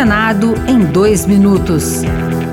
Senado em dois minutos.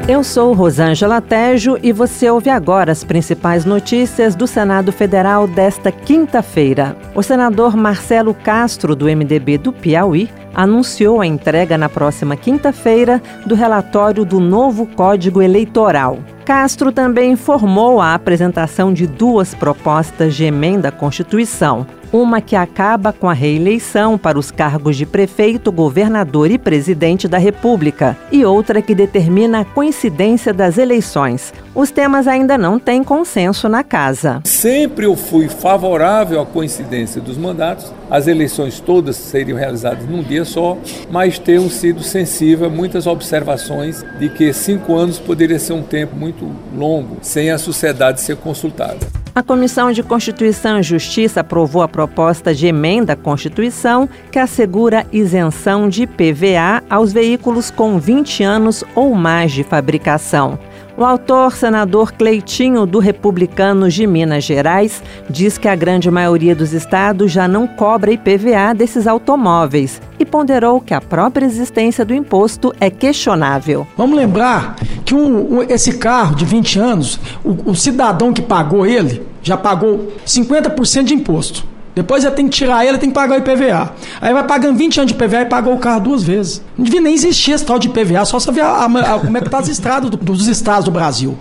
Eu sou Rosângela Tejo e você ouve agora as principais notícias do Senado Federal desta quinta-feira. O senador Marcelo Castro, do MDB do Piauí, anunciou a entrega na próxima quinta-feira do relatório do novo Código Eleitoral. Castro também informou a apresentação de duas propostas de emenda à Constituição uma que acaba com a reeleição para os cargos de prefeito, governador e presidente da República, e outra que determina a coincidência das eleições. Os temas ainda não têm consenso na casa. Sempre eu fui favorável à coincidência dos mandatos, as eleições todas seriam realizadas num dia só, mas tenho sido sensível a muitas observações de que cinco anos poderia ser um tempo muito longo sem a sociedade ser consultada. A Comissão de Constituição e Justiça aprovou a proposta de emenda à Constituição que assegura isenção de PVA aos veículos com 20 anos ou mais de fabricação. O autor, senador Cleitinho, do Republicanos de Minas Gerais, diz que a grande maioria dos estados já não cobra IPVA desses automóveis e ponderou que a própria existência do imposto é questionável. Vamos lembrar que um, esse carro de 20 anos, o, o cidadão que pagou ele já pagou 50% de imposto. Depois já tem que tirar ele, tem que pagar o IPVA. Aí vai pagando 20 anos de IPVA e pagou o carro duas vezes. Não devia nem existir esse tal de IPVA, só saber a, a, a, como é que tá as estradas do, dos estados do Brasil.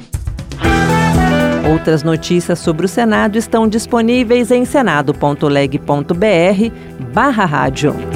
Outras notícias sobre o Senado estão disponíveis em senado.leg.br barra rádio.